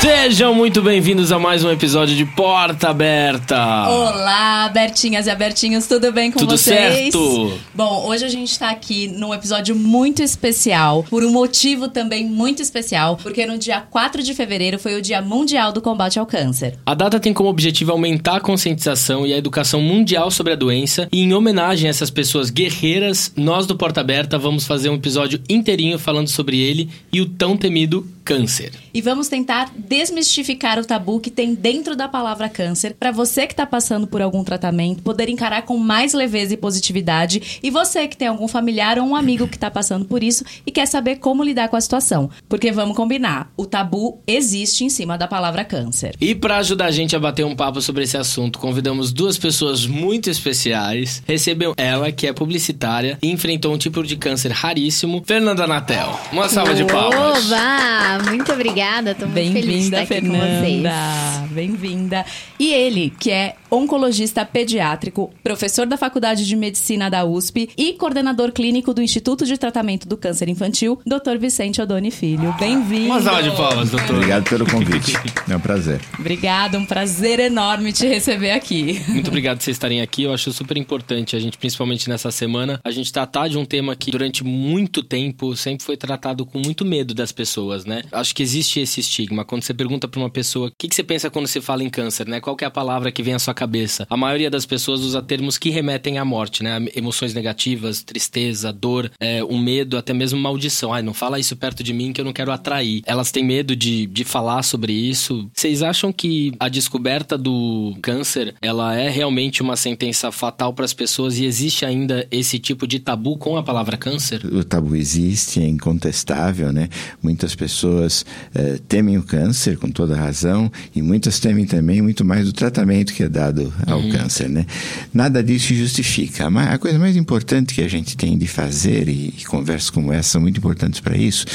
Sejam muito bem-vindos a mais um episódio de Porta Aberta. Olá, Bertinhas e Abertinhos, tudo bem com tudo vocês? Tudo certo. Bom, hoje a gente está aqui num episódio muito especial, por um motivo também muito especial, porque no dia 4 de fevereiro foi o Dia Mundial do Combate ao Câncer. A data tem como objetivo aumentar a conscientização e a educação mundial sobre a doença, e em homenagem a essas pessoas guerreiras, nós do Porta Aberta vamos fazer um episódio inteirinho falando sobre ele e o tão temido câncer. E vamos tentar desmistificar o tabu que tem dentro da palavra câncer, para você que está passando por algum tratamento poder encarar com mais leveza e positividade, e você que tem algum familiar ou um amigo que está passando por isso e quer saber como lidar com a situação. Porque vamos combinar, o tabu existe em cima da palavra câncer. E para ajudar a gente a bater um papo sobre esse assunto, convidamos duas pessoas muito especiais. Recebeu ela, que é publicitária e enfrentou um tipo de câncer raríssimo, Fernanda Natel. Uma salva de palmas. Oba! Muito obrigada. Tô muito feliz de estar aqui Fernanda. com vocês. Bem-vinda. E ele, que é oncologista pediátrico, professor da Faculdade de Medicina da USP e coordenador clínico do Instituto de Tratamento do Câncer Infantil, Dr. Vicente Odoni Filho. Bem-vindo. Uma salva de palmas, doutor. Obrigado pelo convite. É um prazer. Obrigada, um prazer enorme te receber aqui. Muito obrigado por vocês estarem aqui. Eu acho super importante a gente, principalmente nessa semana, a gente tratar de um tema que durante muito tempo sempre foi tratado com muito medo das pessoas, né? Acho que existe esse estigma. Quando você pergunta para uma pessoa o que, que você pensa quando você fala em câncer, né? Qual é a palavra que vem à sua cabeça? A maioria das pessoas usa termos que remetem à morte, né? Emoções negativas, tristeza, dor, é, um medo, até mesmo maldição. Ai, não fala isso perto de mim que eu não quero atrair. Elas têm medo de, de falar sobre isso. Vocês acham que a descoberta do câncer, ela é realmente uma sentença fatal para as pessoas e existe ainda esse tipo de tabu com a palavra câncer? O tabu existe, é incontestável, né? Muitas pessoas eh, temem o câncer, com toda razão, e muitas temem também muito mais o tratamento que é dado ao uhum. câncer, né? Nada disso justifica. A coisa mais importante que a gente tem de fazer, e, e conversas como essa são muito importantes para isso,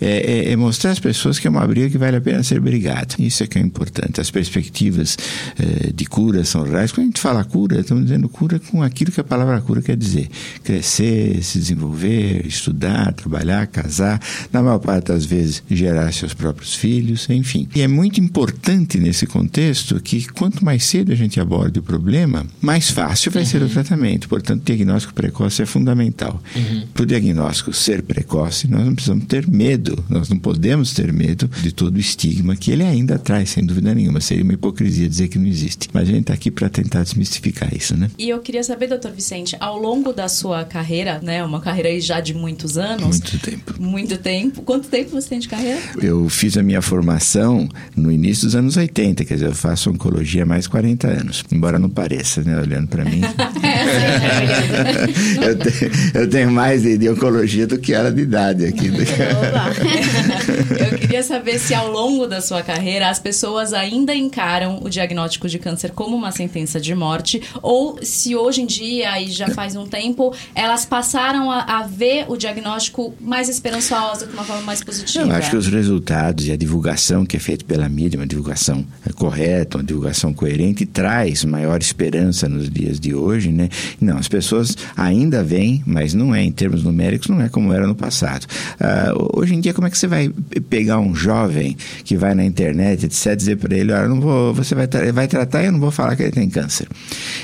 é, é, é, mostrar às pessoas que é uma briga que vale a pena ser brigado. Isso é que é importante. As perspectivas eh, de cura são reais. Quando a gente fala cura, estamos dizendo cura com aquilo que a palavra cura quer dizer. Crescer, se desenvolver, estudar, trabalhar, casar. Na maior parte das vezes, gerar seus próprios filhos, enfim. E é muito importante nesse contexto que quanto mais cedo a gente aborda o problema, mais fácil vai uhum. ser o uhum. tratamento. Portanto, o diagnóstico precoce é fundamental. Uhum. Para o diagnóstico ser precoce, nós não precisamos ter medo, nós não podemos ter medo de todo o estigma que ele ainda traz, sem dúvida nenhuma. Seria uma hipocrisia dizer que não existe. Mas a gente está aqui para tentar desmistificar isso, né? E eu queria saber, doutor Vicente, ao longo da sua carreira, né, uma carreira já de muitos anos. Muito tempo. Muito tempo. Quanto tempo você tem de carreira? Eu fiz a minha formação no início dos anos 80, quer dizer, eu faço oncologia há mais de 40 anos, embora não pareça, né, olhando para mim. eu, tenho, eu, tenho, mais de, de, oncologia do que era de idade aqui. eu queria saber se ao longo da sua carreira as pessoas ainda encaram o diagnóstico de câncer como uma sentença de morte ou se hoje em dia, e já faz um tempo, elas passaram a, a ver o diagnóstico mais esperançosa, de uma forma mais positiva. Eu acho que os resultados e a divulgação que é feita pela mídia, uma divulgação é, correta, uma divulgação coerente, traz maior esperança nos dias de hoje, né? Não, as pessoas ainda vêm, mas não é, em termos numéricos, não é como era no passado. Uh, hoje em dia, como é que você vai pegar um jovem que vai na internet, etc., dizer para ele, olha, não vou, você vai, tra vai tratar e eu não vou falar que ele tem câncer?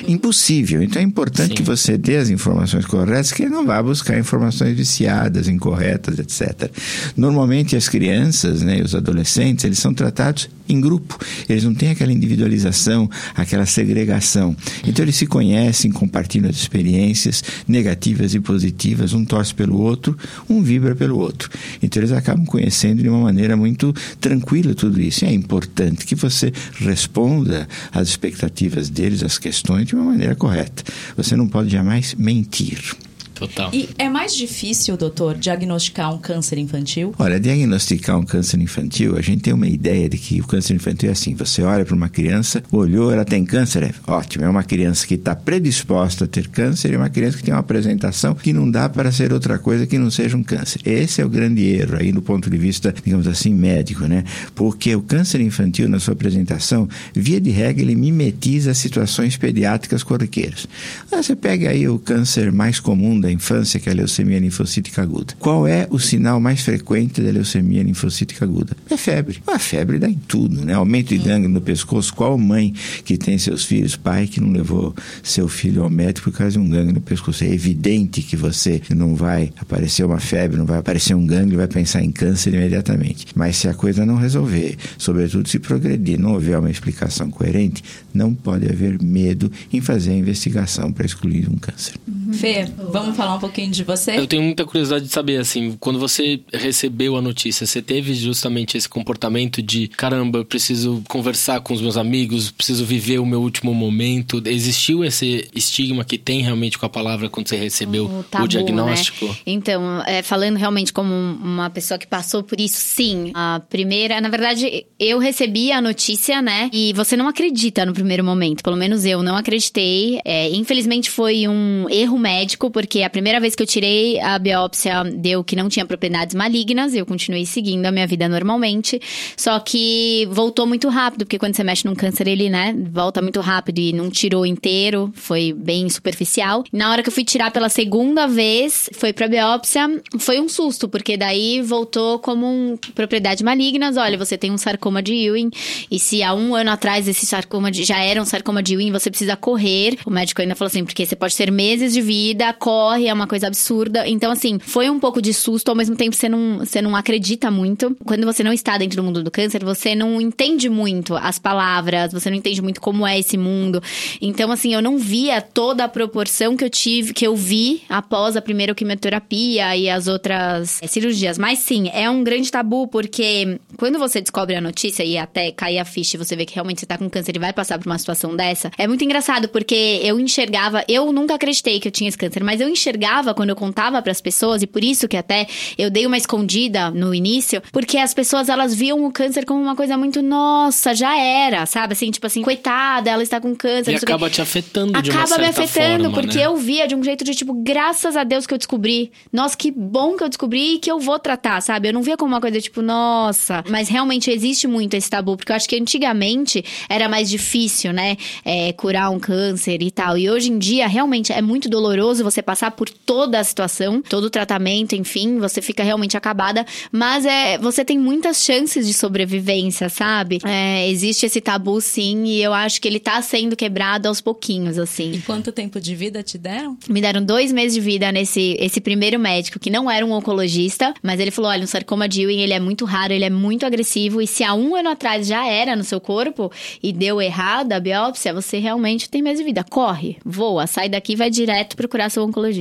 Impossível. Então é importante Sim. que você dê as informações corretas, que ele não vá buscar informações viciadas, incorretas, etc. Normalmente as crianças né, e os adolescentes, eles são tratados em grupo. Eles não têm aquela individualização, aquela segregação. Então eles se conhecem, compartilham as experiências negativas e positivas, um torce pelo outro, um vibra pelo outro. Então eles acabam conhecendo de uma maneira muito tranquila tudo isso. E é importante que você responda às expectativas deles, às questões, de uma maneira correta. Você não pode jamais mentir. Total. E é mais difícil, doutor, diagnosticar um câncer infantil? Olha, diagnosticar um câncer infantil, a gente tem uma ideia de que o câncer infantil é assim: você olha para uma criança, olhou, ela tem câncer, é ótimo. É uma criança que está predisposta a ter câncer e uma criança que tem uma apresentação que não dá para ser outra coisa que não seja um câncer. Esse é o grande erro aí do ponto de vista, digamos assim, médico, né? Porque o câncer infantil, na sua apresentação, via de regra, ele mimetiza situações pediátricas corriqueiras. Ah, você pega aí o câncer mais comum da infância, que é a leucemia linfocítica aguda. Qual é o sinal mais frequente da leucemia linfocítica aguda? É febre. A febre dá em tudo, né? Aumento de gangue no pescoço. Qual mãe que tem seus filhos, pai que não levou seu filho ao médico por causa de um gangue no pescoço? É evidente que você não vai aparecer uma febre, não vai aparecer um gangue, vai pensar em câncer imediatamente. Mas se a coisa não resolver, sobretudo se progredir, não houver uma explicação coerente, não pode haver medo em fazer a investigação para excluir um câncer. Fê, vamos falar um pouquinho de você? Eu tenho muita curiosidade de saber, assim, quando você recebeu a notícia, você teve justamente esse comportamento de caramba, eu preciso conversar com os meus amigos, preciso viver o meu último momento. Existiu esse estigma que tem realmente com a palavra quando você recebeu o, tabu, o diagnóstico? Né? Então, é, falando realmente como uma pessoa que passou por isso, sim. A primeira, na verdade, eu recebi a notícia, né? E você não acredita no primeiro momento, pelo menos eu não acreditei. É, infelizmente foi um erro médico, porque a primeira vez que eu tirei a biópsia deu que não tinha propriedades malignas, eu continuei seguindo a minha vida normalmente, só que voltou muito rápido, porque quando você mexe num câncer, ele, né, volta muito rápido e não tirou inteiro, foi bem superficial. Na hora que eu fui tirar pela segunda vez, foi pra biópsia, foi um susto, porque daí voltou como um propriedade malignas, olha, você tem um sarcoma de Ewing, e se há um ano atrás esse sarcoma de, já era um sarcoma de Ewing, você precisa correr, o médico ainda falou assim, porque você pode ter meses de vida, corre, é uma coisa absurda. Então, assim, foi um pouco de susto, ao mesmo tempo você não, você não acredita muito. Quando você não está dentro do mundo do câncer, você não entende muito as palavras, você não entende muito como é esse mundo. Então, assim, eu não via toda a proporção que eu tive, que eu vi após a primeira quimioterapia e as outras cirurgias. Mas sim, é um grande tabu, porque quando você descobre a notícia e até cair a ficha e você vê que realmente você tá com câncer e vai passar por uma situação dessa, é muito engraçado, porque eu enxergava, eu nunca acreditei que eu tinha esse câncer, mas eu enxergava quando eu contava para as pessoas, e por isso que até eu dei uma escondida no início, porque as pessoas elas viam o câncer como uma coisa muito, nossa, já era, sabe? Assim, tipo assim, coitada, ela está com câncer. E acaba te afetando acaba de uma certa me afetando, forma, porque né? eu via de um jeito de tipo, graças a Deus que eu descobri. Nossa, que bom que eu descobri e que eu vou tratar, sabe? Eu não via como uma coisa tipo, nossa. Mas realmente existe muito esse tabu, porque eu acho que antigamente era mais difícil, né? É, curar um câncer e tal. E hoje em dia, realmente, é muito doloroso você passar por toda a situação, todo o tratamento, enfim, você fica realmente acabada. Mas é, você tem muitas chances de sobrevivência, sabe? É, existe esse tabu, sim, e eu acho que ele tá sendo quebrado aos pouquinhos, assim. E quanto tempo de vida te deram? Me deram dois meses de vida nesse esse primeiro médico, que não era um oncologista, mas ele falou: olha, o sarcoma de Ewing, ele é muito raro, ele é muito agressivo, e se há um ano atrás já era no seu corpo e deu errado a biópsia, você realmente tem mais de vida. Corre, voa, sai daqui e vai direto procurar seu oncologista.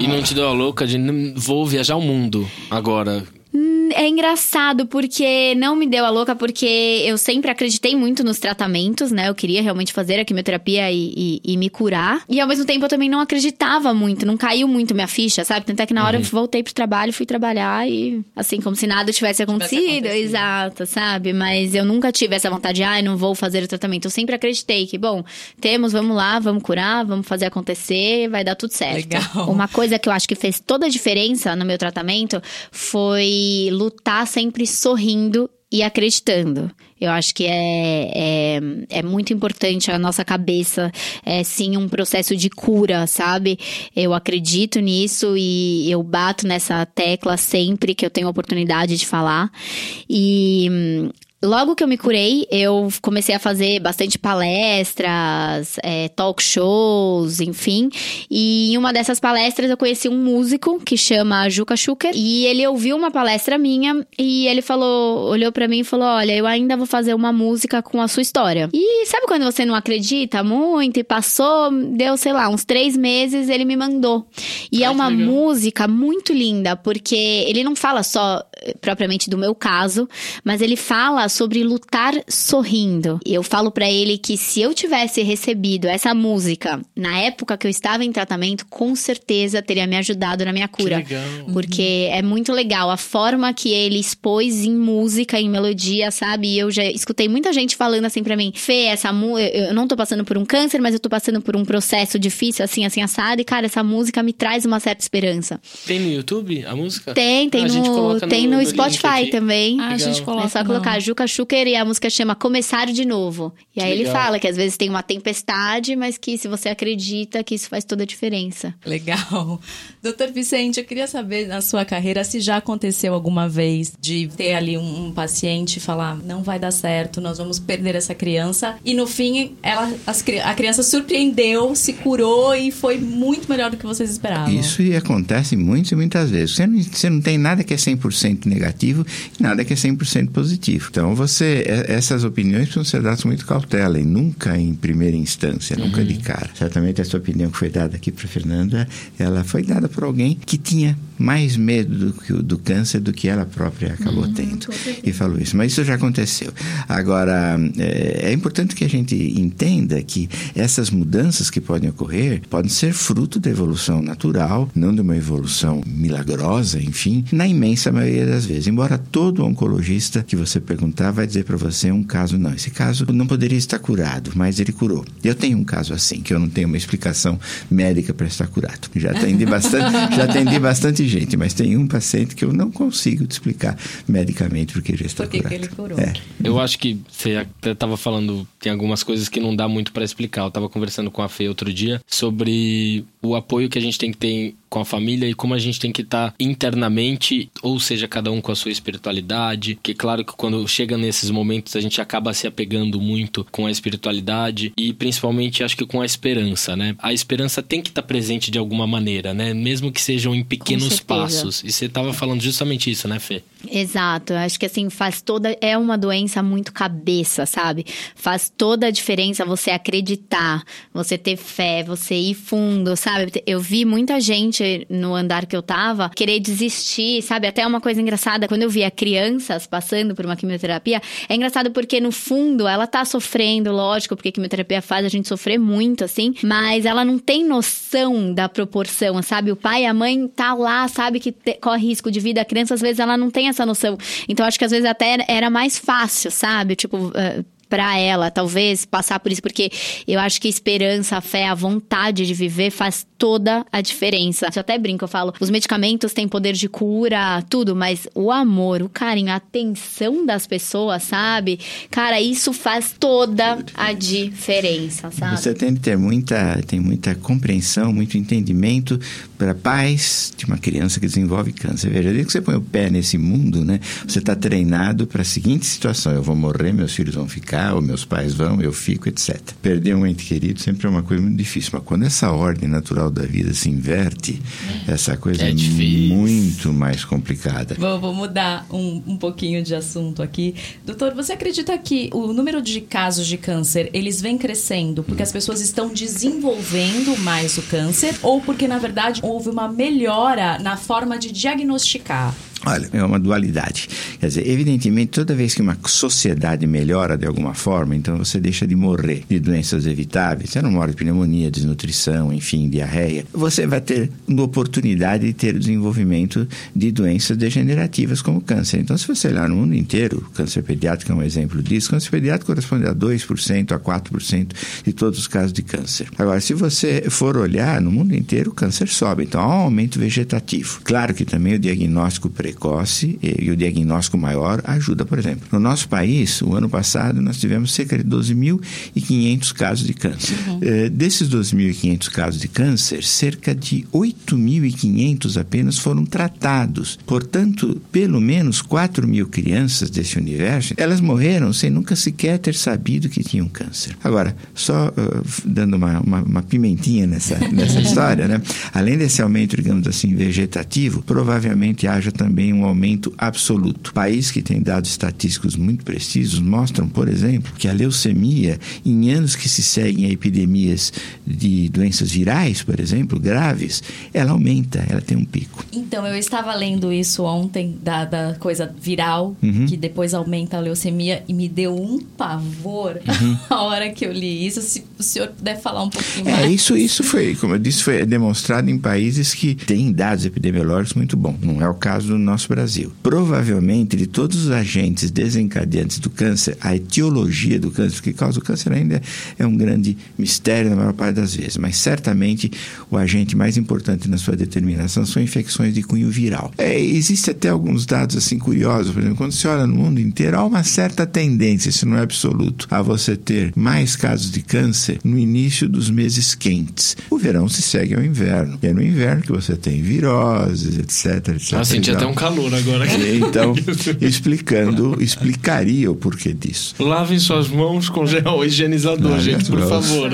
E não te deu a louca de vou viajar o mundo agora. É engraçado porque não me deu a louca, porque eu sempre acreditei muito nos tratamentos, né? Eu queria realmente fazer a quimioterapia e, e, e me curar. E ao mesmo tempo eu também não acreditava muito, não caiu muito minha ficha, sabe? Tanto é que na hora uhum. eu voltei pro trabalho, fui trabalhar e assim, como se nada tivesse acontecido. tivesse acontecido. Exato, sabe? Mas eu nunca tive essa vontade de, ai, ah, não vou fazer o tratamento. Eu sempre acreditei que, bom, temos, vamos lá, vamos curar, vamos fazer acontecer, vai dar tudo certo. Legal. Uma coisa que eu acho que fez toda a diferença no meu tratamento foi lutar sempre sorrindo e acreditando. Eu acho que é, é, é, muito importante a nossa cabeça, é sim um processo de cura, sabe? Eu acredito nisso e eu bato nessa tecla sempre que eu tenho oportunidade de falar. E Logo que eu me curei, eu comecei a fazer bastante palestras, é, talk shows, enfim. E em uma dessas palestras eu conheci um músico que chama Juca Schuker. E ele ouviu uma palestra minha e ele falou, olhou para mim e falou: Olha, eu ainda vou fazer uma música com a sua história. E sabe quando você não acredita muito e passou, deu, sei lá, uns três meses, ele me mandou. E Ai, é uma música muito linda, porque ele não fala só eh, propriamente do meu caso, mas ele fala sobre lutar sorrindo. Eu falo para ele que se eu tivesse recebido essa música na época que eu estava em tratamento, com certeza teria me ajudado na minha cura. Que legal. Porque é muito legal a forma que ele expôs em música, em melodia, sabe? E eu já escutei muita gente falando assim para mim: Fê, essa música, eu não tô passando por um câncer, mas eu tô passando por um processo difícil, assim, assim, assado. E, cara, essa música me traz uma certa esperança. Tem no YouTube a música? Tem, tem Ah, a gente no, tem no- no, Spotify também. Ah, a gente coloca. É só não. colocar Juca Schuker e a música chama Começar de Novo. E aí ele legal. fala que às vezes tem uma tempestade, mas que se você acredita que isso faz toda a diferença. Legal. Doutor Vicente, eu queria saber na sua carreira se já aconteceu alguma vez de ter ali um, um paciente e falar não vai dar certo, nós vamos perder essa criança e no fim ela, as a criança surpreendeu, se curou e foi muito melhor do que vocês esperavam. Isso e acontece muitas e muitas vezes. Você não, você não tem nada que é 100% negativo e nada que é 100% positivo. Então, você, é- essas opiniões precisam ser dadas com muito cautela e nunca em primeira instância, nunca de cara. Certamente essa opinião que foi dada aqui para Fernanda, ela foi dada por alguém que tinha mais medo do, do câncer do que ela própria acabou tendo. E falou isso. Mas isso já aconteceu. Agora, é, é importante que a gente entenda que essas mudanças que podem ocorrer podem ser fruto da evolução natural, não de uma evolução milagrosa, enfim, na imensa maioria das vezes. Embora todo oncologista que você perguntar vai dizer para você um caso não. Esse caso não poderia estar curado, mas ele curou. Eu tenho um caso assim, que eu não tenho uma explicação médica para estar curado. Já atendi bastante, já atendi bastante gente, mas tem um paciente que eu não consigo te explicar medicamente porque já está Por que que curado. ele curou? É. Eu acho que você até tava falando, tem algumas coisas que não dá muito pra explicar. Eu tava conversando com a Fê outro dia sobre o apoio que a gente tem que ter com a família e como a gente tem que estar internamente, ou seja, cada um com a sua espiritualidade. Que claro que quando chega nesses momentos a gente acaba se apegando muito com a espiritualidade e principalmente acho que com a esperança, né? A esperança tem que estar presente de alguma maneira, né? Mesmo que sejam em pequenos passos. E você tava falando justamente isso, né, Fê? Exato, eu acho que assim faz toda. É uma doença muito cabeça, sabe? Faz toda a diferença você acreditar, você ter fé, você ir fundo, sabe? Eu vi muita gente no andar que eu tava querer desistir, sabe? Até uma coisa engraçada, quando eu via crianças passando por uma quimioterapia, é engraçado porque no fundo ela tá sofrendo, lógico, porque quimioterapia faz a gente sofrer muito, assim, mas ela não tem noção da proporção, sabe? O pai e a mãe tá lá, sabe que corre risco de vida, a criança às vezes ela não tem essa noção. Então acho que às vezes até era- mais fácil, sabe? Tipo, eh, pra ela, talvez, passar por isso, porque eu acho que a esperança, a fé, a vontade de viver faz toda a diferença. Eu até brinco, eu falo, os medicamentos têm poder de cura, tudo, mas o amor, o carinho, a atenção das pessoas, sabe? Cara, isso faz toda a diferença, sabe? Você tem que ter muita, tem muita compreensão, muito entendimento para pais de uma criança que desenvolve câncer. Veja, desde que você põe o pé nesse mundo, né? Você está treinado para a seguinte situação: eu vou morrer, meus filhos vão ficar, ou meus pais vão, eu fico, etc. Perder um ente querido sempre é uma coisa muito difícil, mas quando essa ordem natural da vida se inverte, essa coisa É é, muito mais complicada. Vou, vou mudar um, um pouquinho de assunto aqui. Doutor, você acredita que o número de casos de câncer, eles vem crescendo porque as pessoas estão desenvolvendo mais o câncer ou porque, na verdade, houve uma melhora na forma de diagnosticar? Olha, é uma dualidade. Quer dizer, evidentemente, toda vez que uma sociedade melhora de alguma forma, então você deixa de morrer de doenças evitáveis. Você não morre de pneumonia, desnutrição, enfim, diarreia. Você vai ter uma oportunidade de ter o desenvolvimento de doenças degenerativas como câncer. Então, se você olhar no mundo inteiro, câncer pediátrico é um exemplo disso. Câncer pediátrico corresponde a 2% a 4% de todos os casos de câncer. Agora, se você for olhar no mundo inteiro, o câncer sobe. Então, há um aumento vegetativo. Claro que também o diagnóstico precoce e, e o diagnóstico maior ajuda, por exemplo. No nosso país, o ano passado, nós tivemos cerca de 12.500 casos de câncer. Eh, desses 12.500 casos de câncer, cerca de 8.500 apenas foram tratados. Portanto, pelo menos 4 mil crianças desse universo, elas morreram sem nunca sequer ter sabido que tinham câncer. Agora, só uh, dando uma, uma, uma pimentinha nessa, nessa história, né? Além desse aumento, digamos assim, vegetativo, provavelmente haja também também um aumento absoluto. Países que têm dados estatísticos muito precisos mostram, por exemplo, que a leucemia, em anos que se seguem a epidemias de doenças virais, por exemplo, graves, ela aumenta, ela tem um pico. Então, eu estava lendo isso ontem, da, da coisa viral, uhum. que depois aumenta a leucemia, e me deu um pavor uhum. a hora que eu li isso. Se o senhor puder falar um pouquinho é, mais. É, isso, isso foi, como eu disse, foi demonstrado em países que têm dados epidemiológicos muito bons. Não é o caso do nosso Brasil. Provavelmente, de todos os agentes desencadeantes do câncer, a etiologia do câncer, o que causa o câncer ainda é um grande mistério na maior parte das vezes, mas certamente o agente mais importante na sua determinação são infecções de cunho viral. É, existe até alguns dados assim curiosos, por exemplo, quando se olha no mundo inteiro, há uma certa tendência, se não é absoluto, a você ter mais casos de câncer no início dos meses quentes. O verão se segue ao inverno. E é no inverno que você tem viroses, etc, etc. Ah, senti até um calor agora. Então, explicando, explicaria o porquê disso. Lavem suas mãos com gel higienizador, Lave gente, por favor.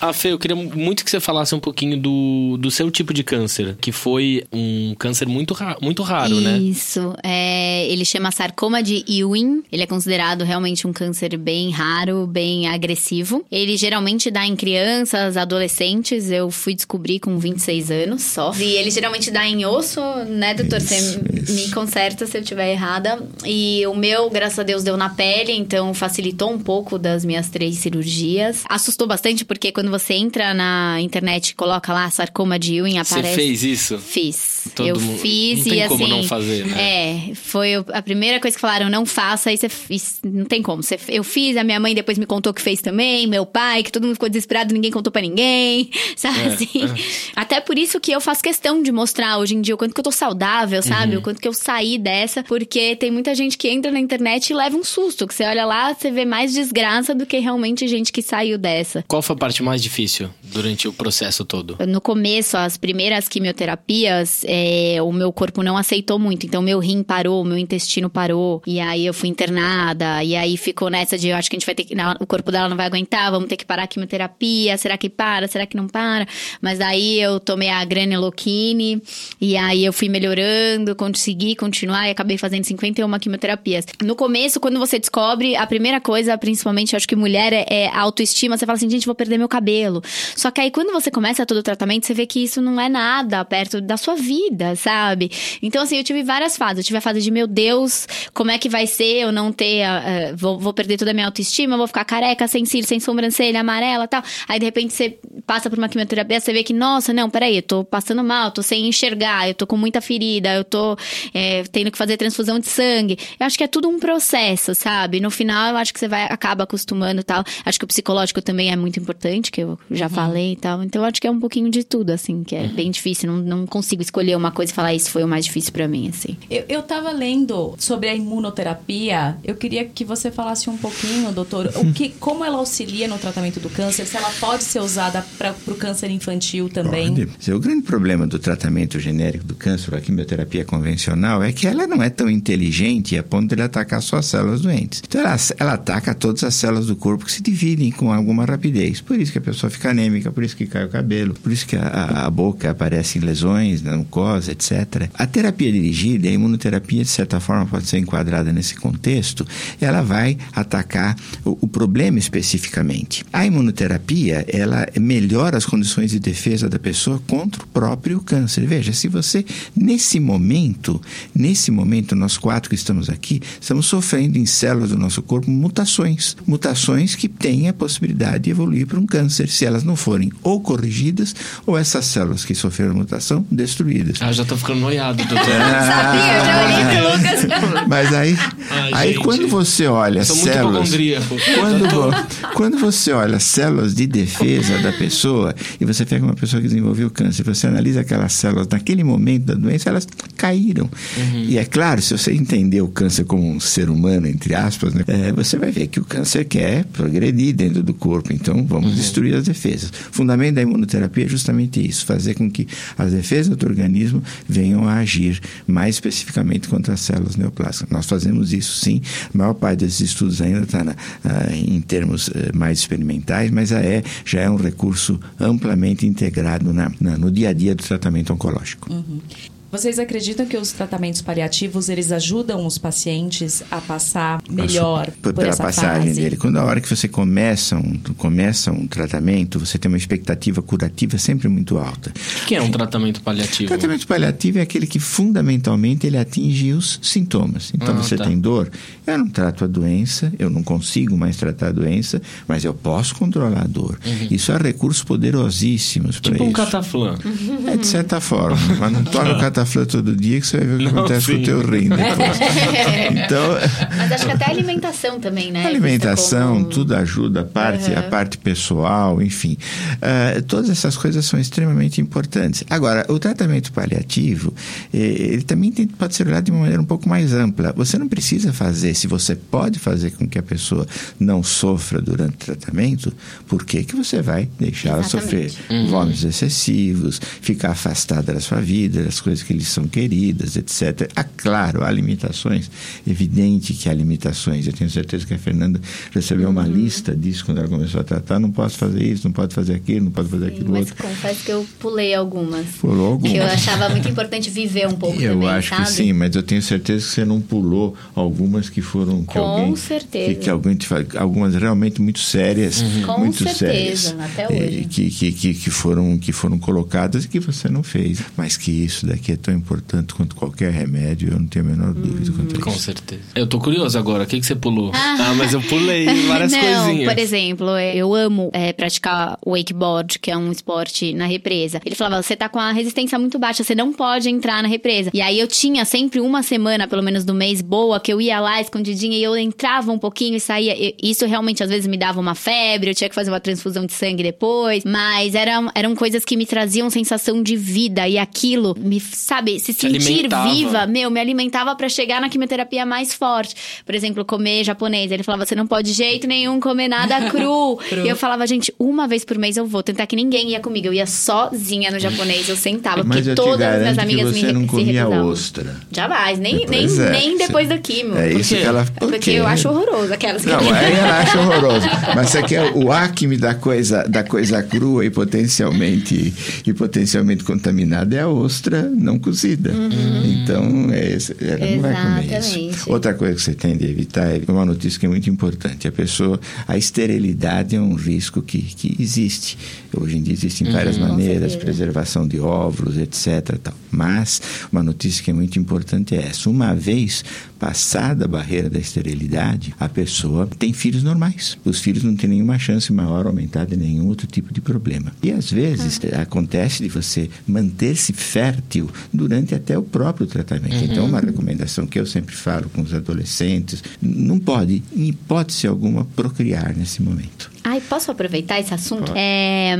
ah, Fê, eu queria muito que você falasse um pouquinho do, do seu tipo de câncer, que foi um câncer muito, ra muito raro, Isso. né? Isso. É, ele chama sarcoma de Ewing. Ele é considerado realmente um câncer bem raro, bem agressivo. Ele geralmente dá em crianças, adolescentes. Eu fui descobrir com 26 anos só. E ele geralmente dá em osso, né, doutor? Isso, Você isso. me conserta se eu estiver errada. E o meu, graças a Deus, deu na pele, então facilitou um pouco das minhas três cirurgias. Assustou bastante porque quando você entra na internet e coloca lá sarcoma de Ewing, aparece. Você fez isso? Fiz. Todo eu mundo... fiz não tem e como assim. não fazer, né? É, foi a primeira coisa que falaram, não faça, aí você fez. Não tem como. Você, eu fiz, a minha mãe depois me contou que fez também, meu pai, que todo mundo ficou desesperado, ninguém contou para ninguém. Sabe é, assim? É. Até por isso que eu faço questão de mostrar hoje em dia o quanto que eu tô saudável, sabe? Uhum. Quanto que eu saí dessa, porque tem muita gente que entra na internet e leva um susto. Que você olha lá, você vê mais desgraça do que realmente gente que saiu dessa. Qual foi a parte mais difícil durante o processo todo? No começo, as primeiras quimioterapias, é, o meu corpo não aceitou muito. Então, meu rim parou, meu intestino parou. E aí eu fui internada. E aí ficou nessa de eu acho que a gente vai ter que. O corpo dela não vai aguentar, vamos ter que parar a quimioterapia. Será que para? Será que não para? Mas daí eu tomei a granuloquine. E aí eu fui melhorando, consegui continuar e acabei fazendo 51 quimioterapias. No começo, quando você descobre, a primeira coisa, principalmente, acho que mulher, é, é autoestima. Você fala assim, gente, vou perder meu cabelo. Só que aí quando você começa todo o tratamento, você vê que isso não é nada perto da sua vida, sabe? Então, assim, eu tive várias fases. Eu tive a fase de, meu Deus, como é que vai ser eu não ter. Uh, vou, vou, perder toda a minha autoestima, vou ficar careca, sem cílio, sem sobrancelha, amarela tal. Aí, de repente, você passa por uma quimioterapia, você vê que, nossa, não, peraí, eu tô passando mal, tô sem enxergar, eu tô com muita ferida, eu tô é, tendo que fazer transfusão de sangue. Eu acho que é tudo um processo, sabe? No final, eu acho que você vai acaba acostumando tal. Acho que o psicológico também é muito importante, que eu já uhum. falei e tal. Então, eu acho que é um pouquinho de tudo, assim, que é uhum. bem difícil. Não, não consigo escolher uma coisa e falar isso foi o mais difícil para mim, assim. Eu, eu tava lendo sobre a imunoterapia. Eu queria que você falasse um pouquinho, doutor, o que, como ela auxilia no tratamento do câncer, se ela pode ser usada para o câncer infantil também. Pode. O grande problema do tratamento genérico do câncer, a quimioterapia convencional, é que ela não é tão inteligente a ponto de atacar só as células doentes. Então, ela, ela ataca todas as células do corpo que se dividem com alguma rapidez. Por isso que a pessoa fica anêmica, por isso que cai o cabelo, por isso que a, a boca aparecem lesões na mucosa, etc. A terapia dirigida, a imunoterapia, de certa forma, pode ser enquadrada nesse contexto, ela vai atacar o, o problema especificamente. A imunoterapia, ela melhora as condições de defesa da pessoa contra o próprio câncer. Veja, se você, nesse momento, nesse momento, nós quatro que estamos aqui, estamos sofrendo em células do nosso corpo mutações. Mutações que têm a possibilidade de evoluir para um câncer, se elas não forem ou corrigidas, ou essas células que sofreram mutação, destruídas. Ah, já tô ficando noiado, doutor. Ah, Sabia, já olhei pro Lucas. Mas aí, Ai, aí gente, quando você olha células... Quando, quando você olha células de defesa da pessoa, e você pega uma pessoa que desenvolveu câncer, você analisa aquelas células naquele momento da doença, elas Uhum. E é claro, se você entender o câncer como um ser humano, entre aspas, né, é, você vai ver que o câncer quer progredir dentro do corpo. Então, vamos uhum. destruir as defesas. O fundamento da imunoterapia é justamente isso, fazer com que as defesas do organismo venham a agir mais especificamente contra as células neoplásicas. Nós fazemos isso sim. A maior parte desses estudos ainda está uh, em termos uh, mais experimentais, mas já é, já é um recurso amplamente integrado na, na, no dia a dia do tratamento oncológico. Uhum. Vocês acreditam que os tratamentos paliativos eles ajudam os pacientes a passar melhor por, pela essa passagem fase? dele. Quando a hora que você começa um, começa um tratamento, você tem uma expectativa curativa sempre muito alta. O que é um tratamento O paliativo? tratamento paliativo é aquele que fundamentalmente ele atinge os sintomas. Então Ah, você tá. tem dor, eu não trato a doença, eu não consigo mais tratar a doença, mas eu posso controlar a dor. Isso há recursos poderosíssimos para Tipo um isso. cataflã. É de certa forma, mas não tome o cataflã todo dia que você vai ver o que Não, acontece com sim. o teu rim depois. então, Mas acho que até a alimentação também, né? a alimentação, como- tudo ajuda, a parte, a parte pessoal, enfim. Ah, todas essas coisas são extremamente importantes. Agora, o tratamento paliativo, eh, ele também tem- pode ser olhado de uma maneira um pouco mais ampla. Você não precisa fazer, se você pode fazer com que a pessoa não sofra durante o tratamento, por que, que você vai deixar ela sofrer Exatamente. vômitos excessivos, ficar afastada da sua vida, das coisas que lhes são queridas, etc. Ah, claro, há limitações. Evidente que há limitações. Eu tenho certeza que a Fernanda recebeu uma lista disso quando ela começou a tratar. Não posso fazer isso, não pode fazer aquilo, não pode fazer aquilo Mas outro. confesso que eu pulei algumas. Pulou algumas. Que eu achava muito importante viver um pouco Eu também, acho sabe? que sim, mas eu tenho certeza que você não pulou algumas que foram que Com alguém certeza. que, que alguém te algumas realmente muito sérias, Com muito certeza, sérias, até eh, hoje. que, que, que, que foram que foram colocadas e que você não fez, mas que isso daqui é tão importante quanto qualquer remédio, eu não tenho a menor dúvida quanto a Com isso. certeza. Eu tô curioso agora. O que, que você pulou? Ah, mas eu pulei várias não, coisinhas. por exemplo, eu amo é, praticar wakeboard, que é um esporte na represa. Ele falava, você tá com a resistência muito baixa, você não pode entrar na represa. E aí eu tinha sempre uma semana, pelo menos do mês, boa, que eu ia lá escondidinha e eu entrava um pouquinho e saía. E Isso realmente às vezes me dava uma febre, eu tinha que fazer uma transfusão de sangue depois. Mas eram, eram coisas que me traziam sensação de vida e aquilo me, sabe, se sentir alimentava. viva meu, me alimentava pra chegar na quimioterapia mais forte. Por exemplo, comer japonês. Ele falava, você não pode de jeito nenhum comer nada cru. E eu falava, gente, uma vez por mês eu vou tentar que ninguém ia comigo. Eu ia sozinha no japonês, eu sentava. Mas porque eu te todas as minhas garanto que amigas você me, não se comia recusavam. ostra. Jamais, nem, nem, Pois é, nem você- depois da quimio. É isso que ela. Porque por quê? eu acho horroroso aquelas que Não, aí ela acha horroroso. Mas você quer o acme da coisa, da coisa crua e potencialmente, e potencialmente contaminada é a ostra não cozida. Então, é, ela não vai comer isso. Uhum. Outra coisa que você tem de evitar é uma notícia que é muito importante. A pessoa, a esterilidade é um risco que, que existe. Hoje em dia existem várias maneiras, preservação de óvulos, etc. Tal. Mas uma notícia que é muito importante é essa. Uma vez passada a barreira da esterilidade, a pessoa tem filhos normais. Os filhos não têm nenhuma chance maior aumentada de nenhum outro tipo de problema. E às vezes acontece de você manter-se fértil durante até o próprio tratamento. Então, uma recomendação que eu sempre falo com os adolescentes, não pode, em hipótese alguma, procriar nesse momento. Ai, posso aproveitar esse assunto? É,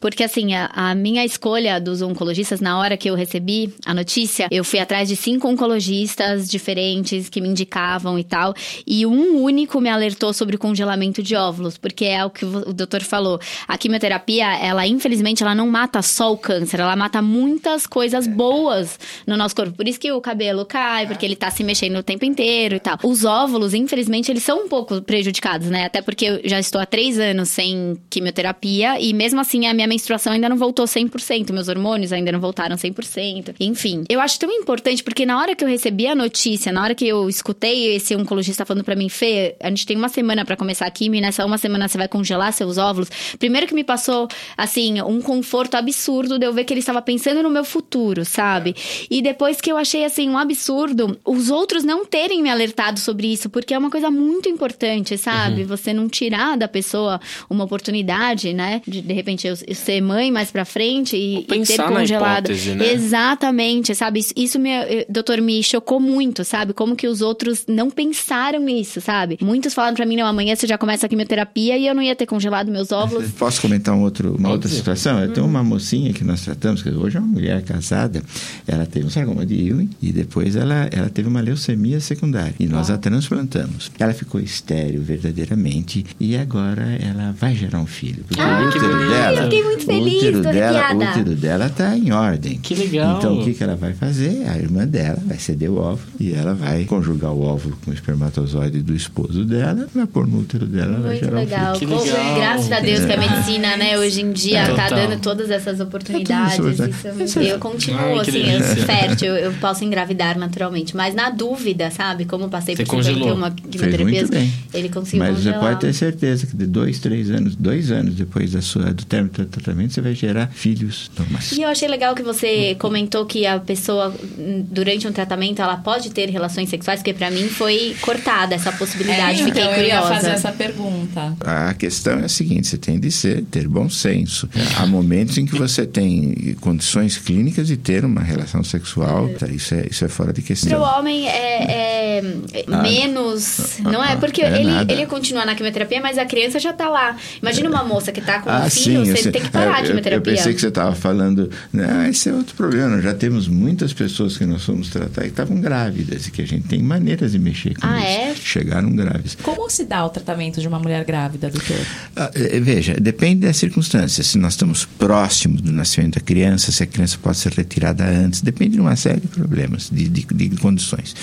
porque assim, a, a minha escolha dos oncologistas, na hora que eu recebi a notícia, eu fui atrás de cinco oncologistas diferentes que me indicavam e tal. E um único me alertou sobre o congelamento de óvulos, porque é o que o doutor falou. A quimioterapia, ela, infelizmente, ela não mata só o câncer, ela mata muitas coisas boas no nosso corpo. Por isso que o cabelo cai, porque ele tá se mexendo o tempo inteiro e tal. Os óvulos, infelizmente, eles são um pouco prejudicados, né? Até porque eu já estou há três anos sem quimioterapia e mesmo assim a minha menstruação ainda não voltou 100%, meus hormônios ainda não voltaram 100%. Enfim, eu acho tão importante porque na hora que eu recebi a notícia, na hora que eu escutei esse oncologista falando pra mim, Fê, a gente tem uma semana pra começar a quimio nessa uma semana você vai congelar seus óvulos. Primeiro que me passou, assim, um conforto absurdo de eu ver que ele estava pensando no meu futuro, sabe? E depois que eu achei, assim, um absurdo os outros não terem me alertado sobre isso, porque é uma coisa muito importante, sabe? Você não tirar da pessoa uma oportunidade, né? De, de repente, eu, ser mãe mais pra frente e, e ter congelado. hipótese, né? Exatamente, sabe? Isso, isso me, eh, doutor, me chocou muito, sabe? Como que os outros não pensaram nisso, sabe? Muitos falaram pra mim, não, amanhã você já começa a quimioterapia e eu não ia ter congelado meus óvulos. Posso comentar um outro, uma outra Óbvio. situação? Eu tenho uma mocinha que nós tratamos, que hoje é uma mulher casada, ela teve um sarcoma de Ewing e depois ela, ela teve uma leucemia secundária. E nós a transplantamos. Ela ficou estéril verdadeiramente e agora ela vai gerar um filho. Porque Ah, o que útero bonito. dela, eu fiquei muito feliz, o útero tô dela, o útero dela tá em ordem. Que legal. Então o que, que ela vai fazer? A irmã dela vai ceder o óvulo e ela vai conjugar o óvulo com o espermatozoide do esposo dela, vai pôr no útero dela, vai Muito gerar um legal. Que legal. Graças a Deus que a medicina, né, hoje em dia É. tá dando todas essas oportunidades. Isso, é muito- eu continuo, Ai, que assim, eu, fértil, eu posso engravidar naturalmente. Mas na dúvida, sabe? Como eu passei Você por 51 congelou. Fez quimioterapias, muito bem. ele conseguiu Mas você congelar. pode ter certeza que de dois, três anos, dois anos depois da sua, do término do tratamento, você vai gerar filhos normais. E eu achei legal que você comentou que a pessoa, hum, durante um tratamento, ela pode ter relações sexuais, porque pra mim foi cortada essa possibilidade. Fiquei então, eu ia curiosa. fazer essa pergunta. A questão é a seguinte: você tem de ser, ter bom senso. Há momentos em que você tem condições clínicas de ter uma relação sexual, tá? isso, é, isso é fora de Para o questão. homem é, é menos. Não é? Porque É ele, nada. ele continua na quimioterapia, mas a criança já tá lá. Imagina uma moça que tá com um filho, eu você sei. tem que parar É, a eu- eu, pensei que você estava falando, não, esse é outro problema. Já temos muitas pessoas que nós fomos tratar e estavam grávidas e que a gente tem maneiras de mexer com Ah, isso. é? Chegaram grávidas. Como se dá o tratamento de uma mulher grávida, doutor? Ah, eh, Veja, depende das circunstâncias. Se nós estamos próximos do nascimento da criança, se a criança pode ser retirada antes, depende de uma série de problemas, de, de, de condições.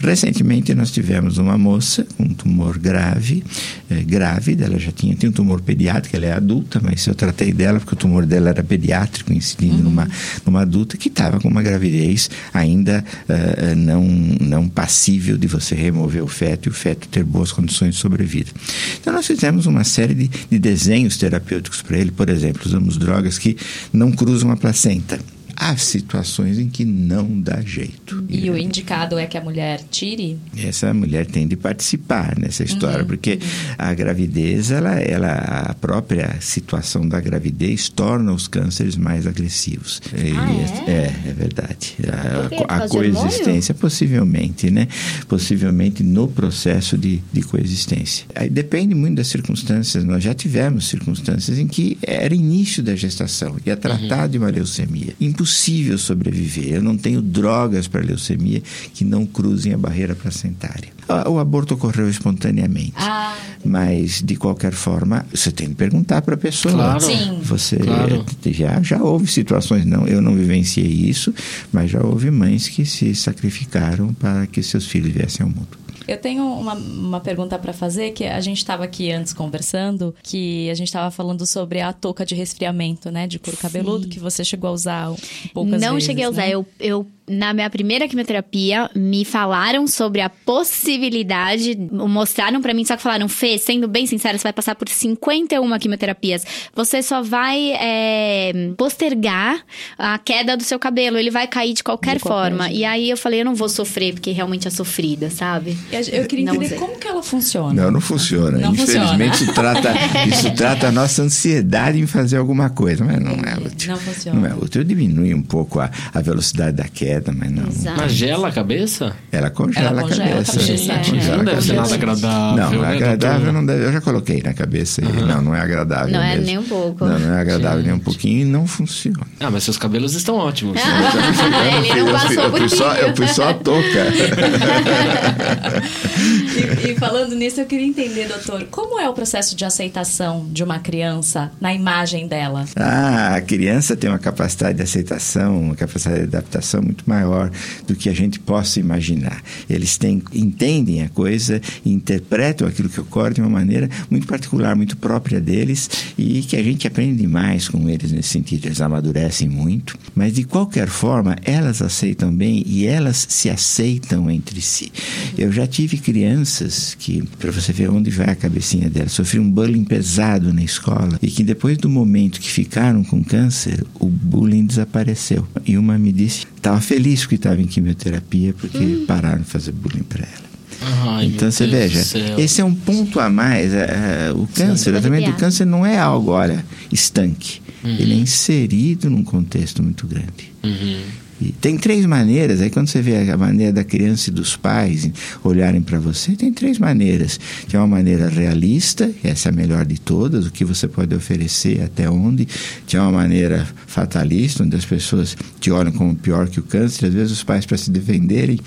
Recentemente nós tivemos uma moça com um tumor grave, eh, grávida, ela já tinha, tem um tumor pediátrico, ela é adulta, mas eu tratei dela porque o tumor dela era pediátrico, incidindo numa, numa adulta que estava com uma gravidez ainda eh, não, não passível de você remover o feto e o feto ter boas condições de sobrevida. Então nós fizemos uma série de, de desenhos terapêuticos para ele, por exemplo, usamos drogas que não cruzam a placenta. Há situações em que não dá jeito. E o indicado é que a mulher tire? Essa mulher tem de participar nessa história, porque a gravidez, ela, ela, a própria situação da gravidez torna os cânceres mais agressivos. E Ah, é? é? é, verdade. A, a coexistência, possivelmente, né? Possivelmente no processo de, de coexistência. Aí depende muito das circunstâncias. Nós já tivemos circunstâncias em que era início da gestação, ia tratar de uma leucemia. Impossível sobreviver. Eu não tenho drogas para leucemia que não cruzem a barreira placentária. O aborto ocorreu espontaneamente. Ah, Mas, de qualquer forma, você tem que perguntar para a pessoa. Claro. Sim. Você Claro. já, já houve situações, não, eu não vivenciei isso, mas já houve mães que se sacrificaram para que seus filhos viessem ao mundo. Eu tenho uma, uma pergunta para fazer, que a gente estava aqui antes conversando, que a gente estava falando sobre a touca de resfriamento, né, de couro cabeludo, que você chegou a usar poucas Não vezes, cheguei a usar. né? Eu, eu, na minha primeira quimioterapia, me falaram sobre a possibilidade, mostraram pra mim, só que falaram, Fê, sendo bem sincera, você vai passar por 51 quimioterapias. Você só vai é, postergar a queda do seu cabelo. Ele vai cair de qualquer De qualquer forma. jeito. E aí eu falei, eu não vou sofrer, porque realmente é sofrida, sabe? Eu queria Não entender usei. como que ela funciona. Não, não funciona. Não Infelizmente, funciona. Isso, trata, isso trata a nossa ansiedade em fazer alguma coisa, mas não é útil. Não funciona. Não é útil. Diminui um pouco a, a velocidade da queda, mas não. Exato. Mas gela a cabeça? Ela congela, Ela congela a a cabeça. é. congela Não a deve ser nada agradável, Não, né, agradável doutor? não deve. Eu já coloquei na cabeça. e Não, não é agradável. Não é mesmo. nem um pouco. Não, não é agradável nem um pouquinho e não funciona. Ah, mas seus cabelos estão ótimos. Ele não Eu fui- passou eu por fui só, eu fui só a touca. E, e falando nisso, eu queria entender, doutor, como é o processo de aceitação de uma criança na imagem dela? Ah, a criança tem uma capacidade de aceitação, uma capacidade de adaptação muito maior do que a gente possa imaginar. Eles têm, entendem a coisa interpretam aquilo que ocorre de uma maneira muito particular, muito própria deles e que a gente aprende demais com eles nesse sentido. Eles amadurecem muito, mas de qualquer forma, elas aceitam bem e elas se aceitam entre si. Eu já tive crianças que, para você ver onde vai a cabecinha delas, sofriam um bullying pesado na escola e que depois do momento que ficaram com câncer, o bullying desapareceu. E uma me disse estava feliz que estava em quimioterapia porque pararam de fazer bullying para ela. Ai, então você Deus veja, esse é um ponto a mais. é, é, o câncer, o tratamento do câncer não é algo, olha, estanque. Uhum. Ele é inserido num contexto muito grande. Uhum. E tem três maneiras, aí quando você vê a maneira da criança e dos pais olharem para você, tem três maneiras. Tem uma maneira realista, essa é a melhor de todas, o que você pode oferecer, até onde. Tem uma maneira fatalista, onde as pessoas te olham como pior que o câncer. Às vezes os pais, para se defenderem,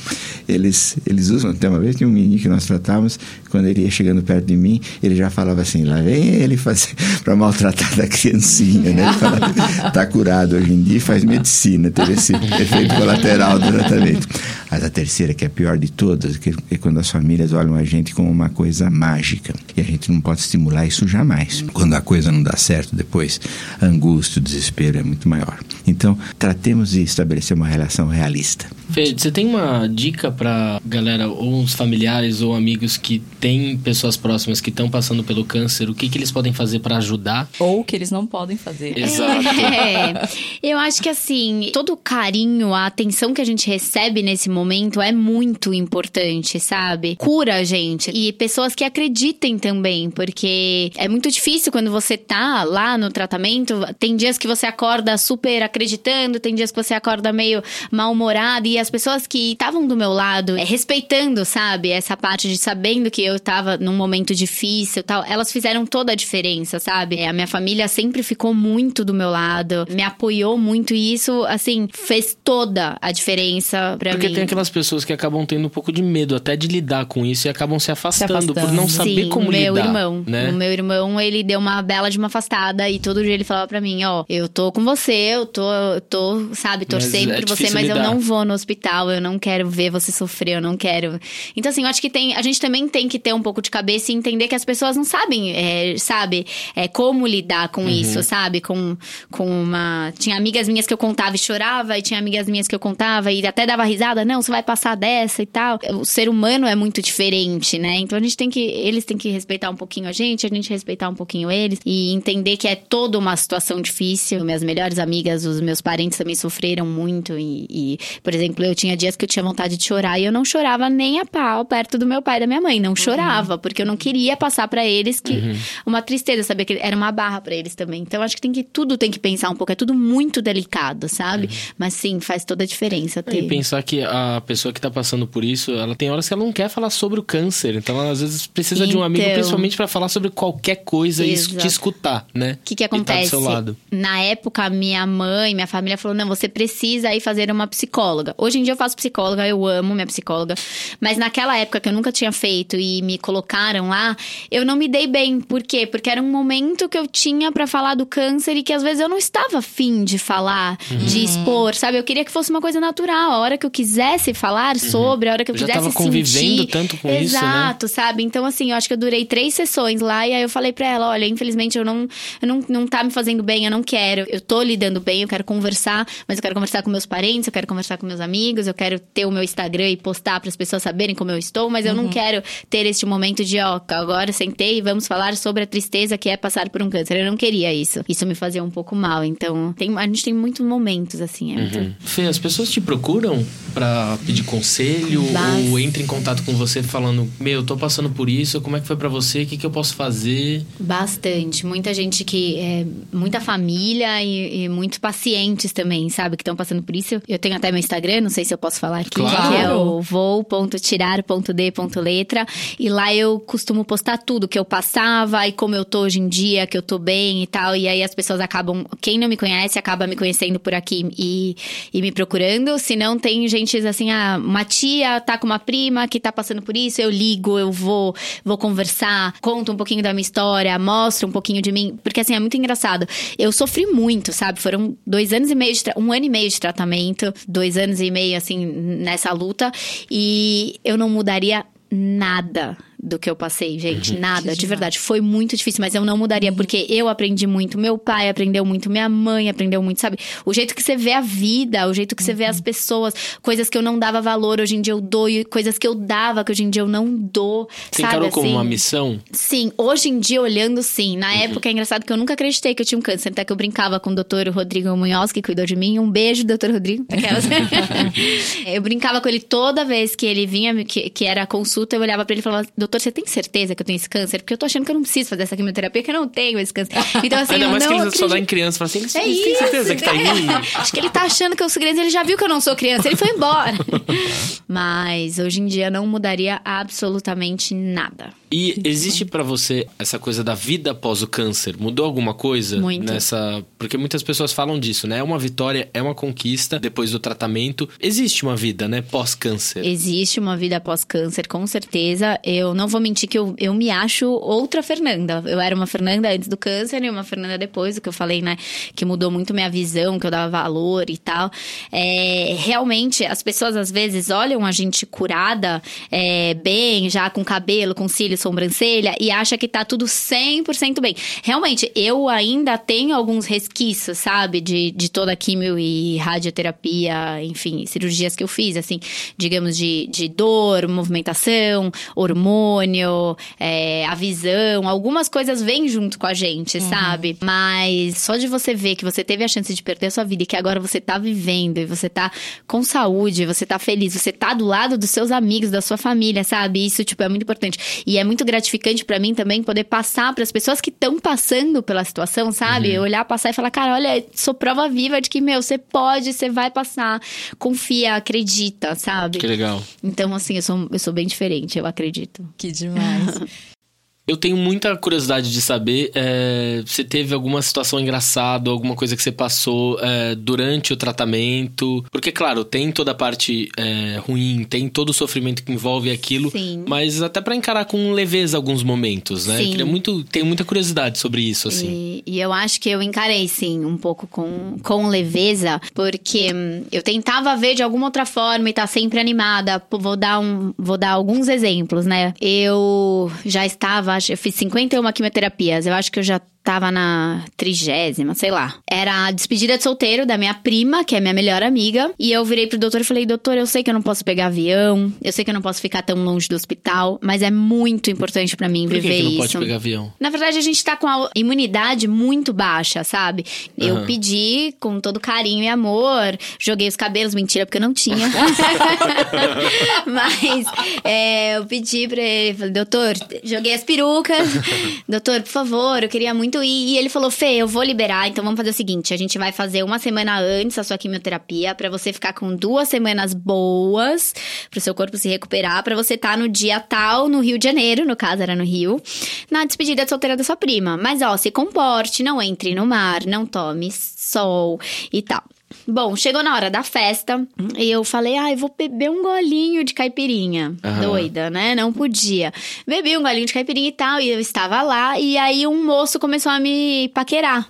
eles, eles usam. Até uma vez tinha um menino que nós tratávamos, quando ele ia chegando perto de mim, ele já falava assim: lá vem ele fazer para maltratar da criancinha, né? Ele falava, tá curado hoje em dia e faz medicina, teve esse efeito colateral do tratamento. Mas a terceira, que é a pior de todas, que é quando as famílias olham a gente como uma coisa mágica. E a gente não pode estimular isso jamais. Quando a coisa não dá certo depois, a angústia, o desespero é muito maior. Então, tratemos de estabelecer uma relação realista. Fê, você tem uma dica para galera, ou uns familiares ou amigos que têm pessoas próximas que estão passando pelo câncer, o que, que eles podem fazer para ajudar? Ou que eles não podem fazer. Exato. É, eu acho que assim, todo o carinho, a atenção que a gente recebe nesse momento é muito importante, sabe? Cura a gente. E pessoas que acreditem também, porque é muito difícil quando você tá lá no tratamento. Tem dias que você acorda super acreditando, tem dias que você acorda meio mal-humorado. E as pessoas que estavam do meu lado, é, respeitando, sabe? Essa parte de sabendo que eu tava num momento difícil tal, elas fizeram toda a diferença, sabe? É, a minha família sempre ficou muito do meu lado, me apoiou muito e isso, assim, fez toda a diferença pra Porque mim. tem aquelas pessoas que acabam tendo um pouco de medo até de lidar com isso e acabam se afastando, afastando. por não saber Sim, como o meu lidar. irmão. né? O meu irmão, ele deu uma bela de uma afastada e todo dia ele falava pra mim, ó, eu tô com você, eu tô, eu tô, sabe, torcendo Mas é por você, mas eu lidar. não vou no hospital, eu não quero ver você sofrer, eu não quero. Então, assim, eu acho que tem, a gente também tem que ter um pouco de cabeça e entender que as pessoas não sabem, é, sabe, é, como lidar com Uhum. isso, sabe, com, com uma... Tinha amigas minhas que eu contava e chorava, e tinha amigas minhas que eu contava e até dava risada, não, você vai passar dessa e tal. O ser humano é muito diferente, né? Então a gente tem que, eles têm que respeitar um pouquinho a gente, a gente respeitar um pouquinho eles e entender que é toda uma situação difícil. Minhas melhores amigas, os meus parentes também sofreram muito e, e, por exemplo, eu tinha dias que eu tinha vontade de chorar e eu não chorava nem a pau perto do meu pai e da minha mãe, não chorava, porque eu não queria passar pra eles que uma tristeza, saber que era uma barra pra eles também. Então acho que tem que tudo tem que pensar um pouco, é tudo muito delicado, sabe? Mas sim, faz toda a diferença ter. E pensar que a pessoa que tá passando por isso, ela tem horas que ela não quer falar sobre o câncer. Então, ela às vezes precisa de um amigo, Então. principalmente pra falar sobre qualquer coisa e Exato. te escutar, né? O que, que E tá do acontece? seu lado. Na época, minha mãe, minha família falou: não, você precisa ir fazer uma psicóloga. Hoje em dia eu faço psicóloga, eu amo minha psicóloga. Mas naquela época que eu nunca tinha feito e me colocaram lá, eu não me dei bem. Por quê? Porque era um momento que eu tinha pra falar do câncer e que às vezes eu não estava afim de falar, Uhum. de expor, sabe? Eu queria que fosse uma coisa natural. A hora que eu quisesse falar sobre, a hora que eu Já quisesse tava convivendo sentir. tanto com isso, né? Exato, sabe? Então, assim, eu acho que eu durei três sessões lá e aí eu falei pra ela: olha, infelizmente eu não, eu não, não tá me fazendo bem, eu não quero. Eu tô lidando bem, eu quero conversar, mas eu quero conversar com meus parentes, eu quero conversar com meus amigos, eu quero ter o meu Instagram e postar para as pessoas saberem como eu estou, mas eu não quero ter este momento de, ó, agora sentei e vamos falar sobre a tristeza que é passar por um câncer. Eu não queria isso. Isso me fazia um pouco mal. Então, tem, a gente tem muitos momentos, assim. É muito... Uhum. Fê, as pessoas te procuram pra pedir conselho ou entram em contato com você falando, meu, eu tô passando por isso, como é que foi pra você, o que, que eu posso fazer? Bastante. Muita gente que. É, muita família e, e muitos pacientes também, sabe? Que estão passando por isso. Eu tenho até meu Instagram, não sei se eu posso falar aqui, Claro. que é o vou.tirar.d.letra. E lá eu costumo postar tudo que eu passava e como eu tô hoje em dia, que eu tô bem e tal. E aí as pessoas acabam. Quem não me conhece acaba me conhecendo por aqui e, e me procurando. Se não, tem gente assim, ah, uma tia tá com uma prima que tá passando por isso, eu ligo, eu vou, vou conversar, conto um pouquinho da minha história, mostro um pouquinho de mim. Porque assim, é muito engraçado. Eu sofri muito, sabe? Foram dois anos e meio de um ano e meio de tratamento, dois anos e meio, assim, nessa luta. E eu não mudaria nada do que eu passei, gente. Nada, de verdade. Foi muito difícil, mas eu não mudaria, porque eu aprendi muito, meu pai aprendeu muito, minha mãe aprendeu muito, sabe? O jeito que você vê a vida, o jeito que você vê as pessoas, coisas que eu não dava valor, hoje em dia eu dou, e coisas que eu dava, que hoje em dia eu não dou. Você sabe, encarou como assim? uma missão? Sim, hoje em dia, olhando, sim. Na época é engraçado que eu nunca acreditei que eu tinha um câncer. Até que eu brincava com o doutor Rodrigo Munhoz, que cuidou de mim. Um beijo, doutor Rodrigo. Aquelas. eu brincava com ele toda vez que ele vinha, que, que era consulta, eu olhava pra ele e falava, doutor, doutor, você tem certeza que eu tenho esse câncer? Porque eu tô achando que eu não preciso fazer essa quimioterapia, que eu não tenho esse câncer. Então, assim, Ainda eu mais não que ele acredito. só dá em criança. Fala assim, É tem isso, certeza que tá né? aí? Acho que ele tá achando que eu sou criança, ele já viu que eu não sou criança, ele foi embora. Mas hoje em dia não mudaria absolutamente nada. E existe pra você essa coisa da vida após o câncer? Mudou alguma coisa Muito. nessa? Porque muitas pessoas falam disso, né? É uma vitória, é uma conquista depois do tratamento. Existe uma vida, né? Pós-câncer. Existe uma vida após câncer, com certeza. Eu não vou mentir que eu, eu me acho outra Fernanda. Eu era uma Fernanda antes do câncer e uma Fernanda depois, o que eu falei, né? Que mudou muito minha visão, que eu dava valor e tal. É, realmente, as pessoas às vezes olham a gente curada, é, bem, já com cabelo, com cílios, sobrancelha, e acha que tá tudo 100% bem. Realmente, eu ainda tenho alguns resquícios, sabe? De, de toda a quimio e radioterapia, enfim, cirurgias que eu fiz, assim, digamos, de, de dor, movimentação, hormônio, é, a visão, algumas coisas vêm junto com a gente, sabe? Mas só de você ver que você teve a chance de perder a sua vida e que agora você tá vivendo e você tá com saúde, você tá feliz, você tá do lado dos seus amigos, da sua família, sabe? Isso, tipo, é muito importante. E é muito gratificante pra mim também poder passar para as pessoas que estão passando pela situação, sabe? Olhar, passar e falar, cara, olha, sou prova viva de que, meu, você pode, você vai passar. Confia, acredita, sabe? Que legal. Então, assim, eu sou, eu sou bem diferente, eu acredito. Que demais. Eu tenho muita curiosidade de saber é, se teve alguma situação engraçada, alguma coisa que você passou é, durante o tratamento. Porque, claro, tem toda a parte é, ruim, tem todo o sofrimento que envolve aquilo. Sim. Mas até pra encarar com leveza alguns momentos, né? Eu Sim. queria muito, tenho muita curiosidade sobre isso, assim. E, e eu acho que eu encarei, sim, um pouco com, com leveza, porque hum, eu tentava ver de alguma outra forma e tá sempre animada. Vou dar, um, vou dar alguns exemplos, né? Eu já estava, acho- eu fiz 51 quimioterapias, eu acho que eu já tava na trigésima, sei lá. Era a despedida de solteiro da minha prima, que é minha melhor amiga. E eu virei pro doutor e falei, doutor, eu sei que eu não posso pegar avião, eu sei que eu não posso ficar tão longe do hospital, mas é muito importante pra mim Por que, viver que não isso. pode pegar avião? Na verdade, a gente tá com a imunidade muito baixa, sabe? Eu pedi com todo carinho e amor, joguei os cabelos, mentira, porque eu não tinha. Mas é, eu pedi pra ele, falei, doutor, joguei as perucas. doutor, por favor, eu queria muito ir. E ele falou, Fê, eu vou liberar, então vamos fazer o seguinte: a gente vai fazer uma semana antes a sua quimioterapia, pra você ficar com duas semanas boas, pro seu corpo se recuperar, pra você estar no dia tal, no Rio de Janeiro, no caso era no Rio, na despedida de solteira da sua prima. Mas ó, se comporte, não entre no mar, não tome sol e tal. Bom, chegou na hora da festa e eu falei, ai, vou beber um golinho de caipirinha. Aham. Doida, né? Não podia. Bebi um golinho de caipirinha e tal, e eu estava lá, e aí um moço começou a me paquerar.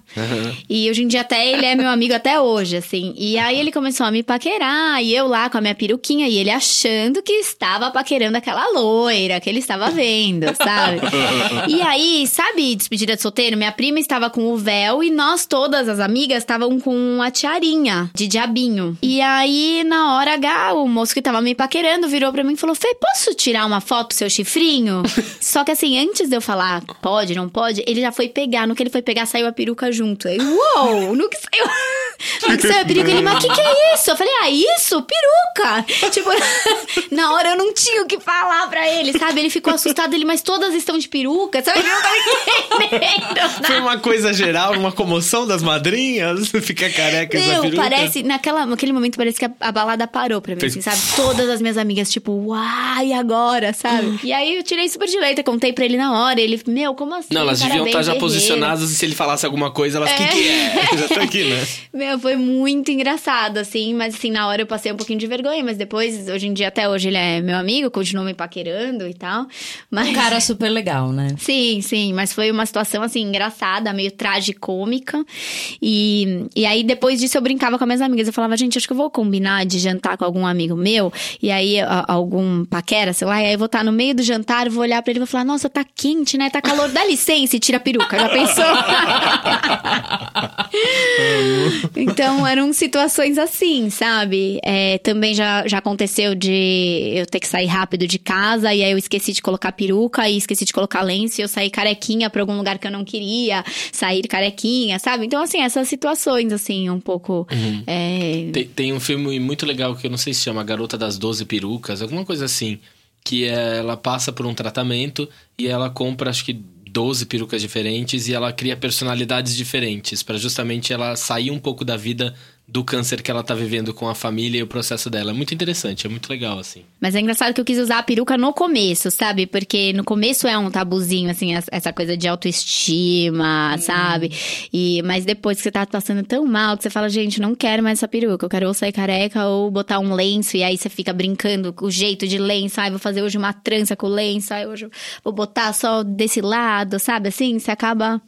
E hoje em dia até ele é meu amigo até hoje, assim. E aí ele começou a me paquerar, e eu lá com a minha peruquinha, e ele achando que estava paquerando aquela loira que ele estava vendo, sabe? e aí, sabe, despedida de solteiro? Minha prima estava com o véu e nós todas, as amigas, estavam com a tiarinha de diabinho. E aí, na hora H, o moço que tava me paquerando virou pra mim e falou: Fê, posso tirar uma foto do seu chifrinho? Só que assim, antes de eu falar pode, não pode, ele já foi pegar. No que ele foi pegar, saiu a peruca junto. Aí, uou! No que saiu. No que saiu a peruca, ele, mas o que, que é isso? Eu falei, ah, isso? Peruca! Tipo, na hora eu não tinha o que falar pra ele, sabe? Ele ficou assustado, ele, mas todas estão de peruca, sabe? Ele não tava entendendo. Foi uma coisa geral, uma comoção das madrinhas? Fica careca essa Meu, peruca? Parece, naquela, naquele momento parece que a, a balada parou pra mim, Fez- assim, sabe? Todas as minhas amigas, tipo, uai, e agora, sabe? E aí eu tirei super de letra, contei pra ele na hora, ele, meu, como assim? Não, elas deviam estar já guerreiro. posicionadas e se ele falasse alguma coisa, elas, o que, que é? Já tô aqui, né? Meu, foi muito engraçado, assim, mas assim, na hora eu passei um pouquinho de vergonha, mas depois, hoje em dia, até hoje, ele é meu amigo, continuou me paquerando e tal. Mas. Um cara super legal, né? Sim, sim, mas foi uma situação assim engraçada, meio tragicômica. E, e aí depois disso eu brincava com as minhas amigas. Eu falava, gente, acho que eu vou combinar de jantar com algum amigo meu. E aí a- algum paquera, sei lá, e aí eu vou estar no meio do jantar, vou olhar pra ele e vou falar, nossa, tá quente, né? Tá calor, dá licença e tira a peruca. Já pensou? então eram situações assim, sabe? É, também já, já aconteceu de eu ter que sair rápido de casa e aí eu esqueci de colocar peruca e esqueci de colocar lenço e eu saí carequinha pra algum lugar que eu não queria sair carequinha, sabe? Então, assim, essas situações, assim, um pouco. É, Tem, tem um filme muito legal que eu não sei se chama Garota das Doze Perucas, alguma coisa assim. que é, ela passa por um tratamento e ela compra, acho que 12 perucas diferentes e ela cria personalidades diferentes para justamente ela sair um pouco da vida do câncer que ela tá vivendo com a família e o processo dela. É muito interessante, é muito legal, assim. Mas é engraçado que eu quis usar a peruca no começo, sabe? Porque no começo é um tabuzinho, assim, essa coisa de autoestima, hum. sabe? E, mas depois que você tá passando tão mal que você fala, gente, não quero mais essa peruca, eu quero ou sair careca ou botar um lenço, e aí você fica brincando com o jeito de lenço, ai, vou fazer hoje uma trança com o lenço, ai, hoje vou botar só desse lado, sabe? Assim, você acaba.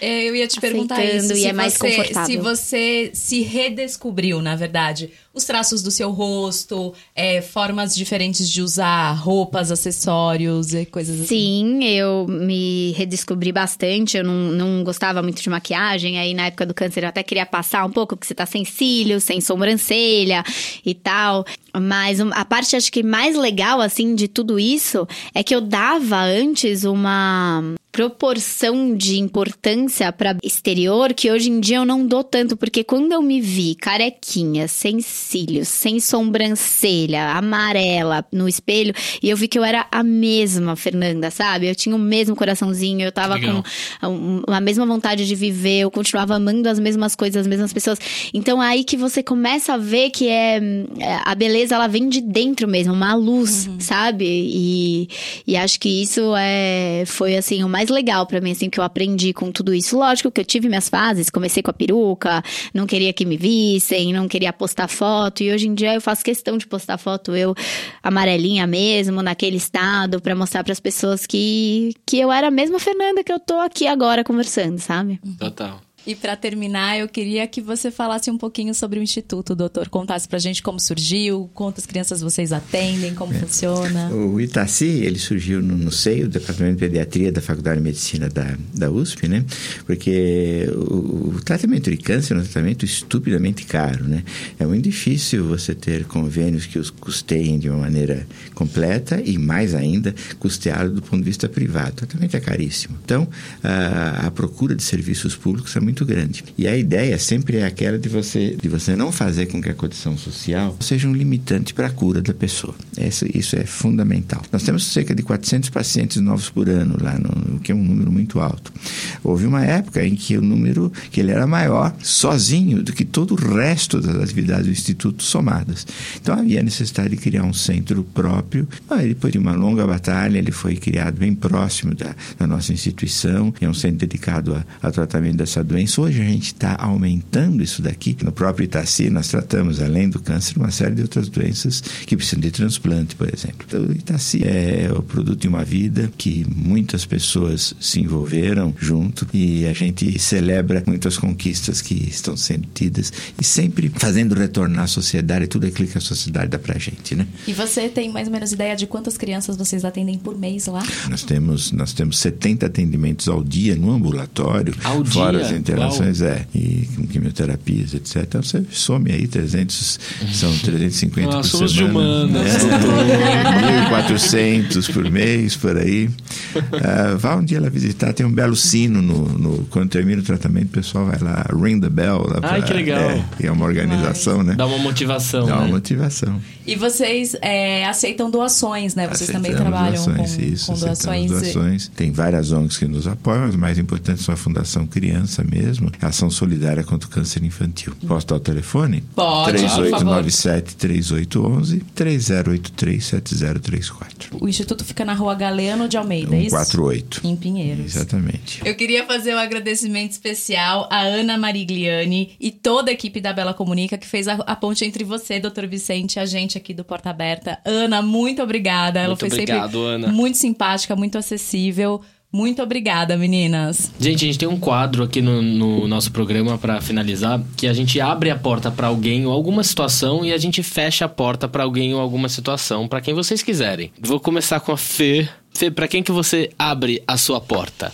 É, eu ia te perguntar isso. E é mais você, confortável. Se você se redescobriu descobriu, na verdade, os traços do seu rosto, é, formas diferentes de usar roupas, acessórios e coisas assim? Sim, eu me redescobri bastante. Eu não, não gostava muito de maquiagem. Aí, na época do câncer, eu até queria passar um pouco, porque você tá sem cílios, sem sobrancelha e tal. Mas a parte, acho que mais legal, assim, de tudo isso é que eu dava antes uma proporção de importância para exterior que hoje em dia eu não dou tanto, porque quando eu me vi carequinha, sem cílios, sem sobrancelha, amarela no espelho, e eu vi que eu era a mesma Fernanda, sabe? Eu tinha o mesmo coraçãozinho, eu tava Legal. com a, a mesma vontade de viver, eu continuava amando as mesmas coisas, as mesmas pessoas. Então é aí que você começa a ver que é, é a beleza ela vem de dentro mesmo, uma luz, uhum. sabe? E, e acho que isso é foi assim o mais legal para mim, assim, que eu aprendi com tudo isso. Lógico que eu tive minhas fases, comecei com a peruca, não queria que me vissem, não queria postar foto, e hoje em dia eu faço questão de postar foto eu amarelinha mesmo, naquele estado, para mostrar para as pessoas que, que eu era a mesma Fernanda que eu tô aqui agora conversando, sabe? Total. E para terminar, eu queria que você falasse um pouquinho sobre o Instituto, doutor. Contasse pra gente como surgiu, quantas crianças vocês atendem, como é. funciona. O Itaci, ele surgiu no, no, seio do Departamento de Pediatria da Faculdade de Medicina da, da USP, né? Porque o, o tratamento de câncer é um tratamento estupidamente caro, né? É muito difícil você ter convênios que os custeiem de uma maneira completa e, mais ainda, custeado do ponto de vista privado. O tratamento é caríssimo. Então, a, a procura de serviços públicos é muito muito grande. E a ideia sempre é aquela de você, de você não fazer com que a condição social seja um limitante para a cura da pessoa. Isso, isso é fundamental. Nós temos cerca de 400 pacientes novos por ano lá, no, que é um número muito alto. Houve uma época em que o número, que ele era maior, sozinho, do que todo o resto das atividades do Instituto somadas. Então havia necessidade de criar um centro próprio. Aí, depois de uma longa batalha, ele foi criado bem próximo da, da nossa instituição. É um centro dedicado ao tratamento dessa doença doença. Hoje a gente está aumentando isso daqui. No próprio Itaci, nós tratamos, além do câncer, uma série de outras doenças que precisam de transplante, por exemplo. Então, o Itaci é o produto de uma vida que muitas pessoas se envolveram junto e a gente celebra muitas conquistas que estão sendo tidas e sempre fazendo retornar à sociedade tudo aquilo que a sociedade dá pra gente, né? E você tem mais ou menos ideia de quantas crianças vocês atendem por mês lá? Nós temos, nós temos 70 atendimentos ao dia no ambulatório, ao fora dia? Uau. é, e com quimioterapias, etc. Então você some aí 300, são 350 Nós por somos semana. humanas. É, 1.400 por mês, por aí. Uh, vá um dia lá visitar, tem um belo sino no, no, quando termina o tratamento, o pessoal vai lá, ring the bell. Lá Ai, que legal. É, é uma organização, Mas, né? Dá uma motivação. Dá né? uma motivação. E vocês é, aceitam doações, né? Vocês também trabalham doações, com, isso, com doações. doações. Tem várias ONGs que nos apoiam, mas o mais importante são a Fundação Criança mesmo, Ação Solidária contra o Câncer Infantil. Posso dar o telefone? Pode, 3897-3811 3083-7034. O Instituto fica na rua Galeano de Almeida, 148. É em Pinheiros. Exatamente. Eu queria fazer um agradecimento especial à Ana Marigliani e toda a equipe da Bela Comunica que fez a, a ponte entre você, doutor Vicente, e a gente aqui do Porta Aberta. Ana, muito obrigada. Ela muito foi obrigado, sempre Ana. muito simpática, muito acessível. Muito obrigada, meninas. Gente, a gente tem um quadro aqui no, no nosso programa para finalizar, que a gente abre a porta para alguém ou alguma situação e a gente fecha a porta para alguém ou alguma situação, para quem vocês quiserem. Vou começar com a Fê. Fê, para quem que você abre a sua porta?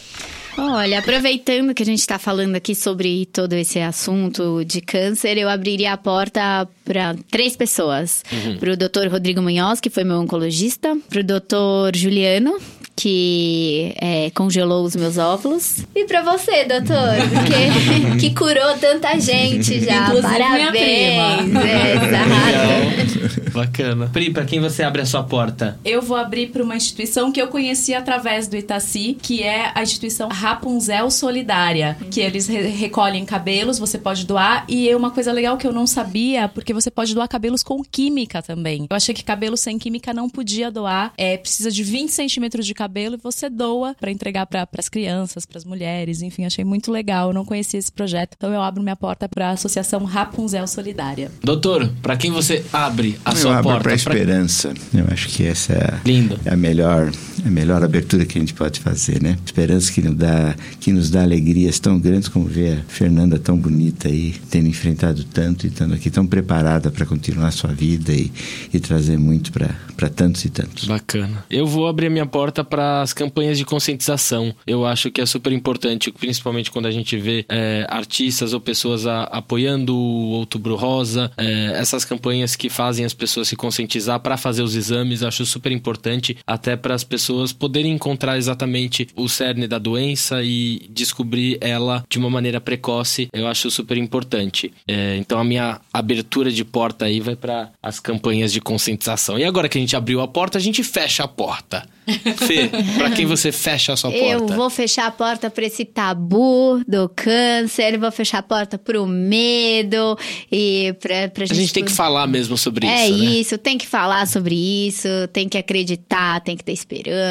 Olha, aproveitando que a gente está falando aqui sobre todo esse assunto de câncer, eu abriria a porta para três pessoas: uhum. para o Dr. Rodrigo Munhoz, que foi meu oncologista, para o Dr. Juliano, que é, congelou os meus óvulos. E para você, doutor, que, que curou tanta gente já. Inclusive Parabéns. Minha prima. Exato. Bacana. Pri, pra quem você abre a sua porta? Eu vou abrir para uma instituição que eu conheci através do Itaci, que é a instituição Rapunzel Solidária, que eles re recolhem cabelos, você pode doar. E é uma coisa legal que eu não sabia, porque você pode doar cabelos com química também. Eu achei que cabelo sem química não podia doar. É, precisa de 20 centímetros de cabelo e você doa para entregar para as crianças, para as mulheres. Enfim, achei muito legal. Eu não conhecia esse projeto. Então eu abro minha porta para a Associação Rapunzel Solidária. Doutor, para quem você abre a Eu sua abro porta? para Pra- esperança. Eu acho que essa é a, Lindo. é a melhor, a melhor abertura que a gente pode fazer, né? Esperança que nos dá, que nos dá alegrias tão grandes como ver a Fernanda tão bonita aí, tendo enfrentado tanto e estando aqui tão preparada para continuar sua vida e, e trazer muito para tantos e tantos. Bacana. Eu vou abrir a minha porta para as campanhas de conscientização. Eu acho que é super importante, principalmente quando a gente vê é, artistas ou pessoas a- apoiando o Outubro Rosa, é, essas campanhas que fazem as pessoas se conscientizar para fazer os exames. Acho super importante, até para as pessoas poderem encontrar exatamente o cerne da doença e descobrir ela de uma maneira precoce. Eu acho super importante. É, então a minha abertura de porta aí vai para as campanhas de conscientização. E agora que a gente abriu a porta, a gente fecha a porta. Fê, pra quem você fecha a sua Eu porta? vou fechar a porta pra esse tabu do câncer, vou fechar a porta pro medo e pra, pra A gente tem que falar mesmo sobre É isso, né? isso, tem que falar sobre isso, tem que acreditar, tem que ter esperança.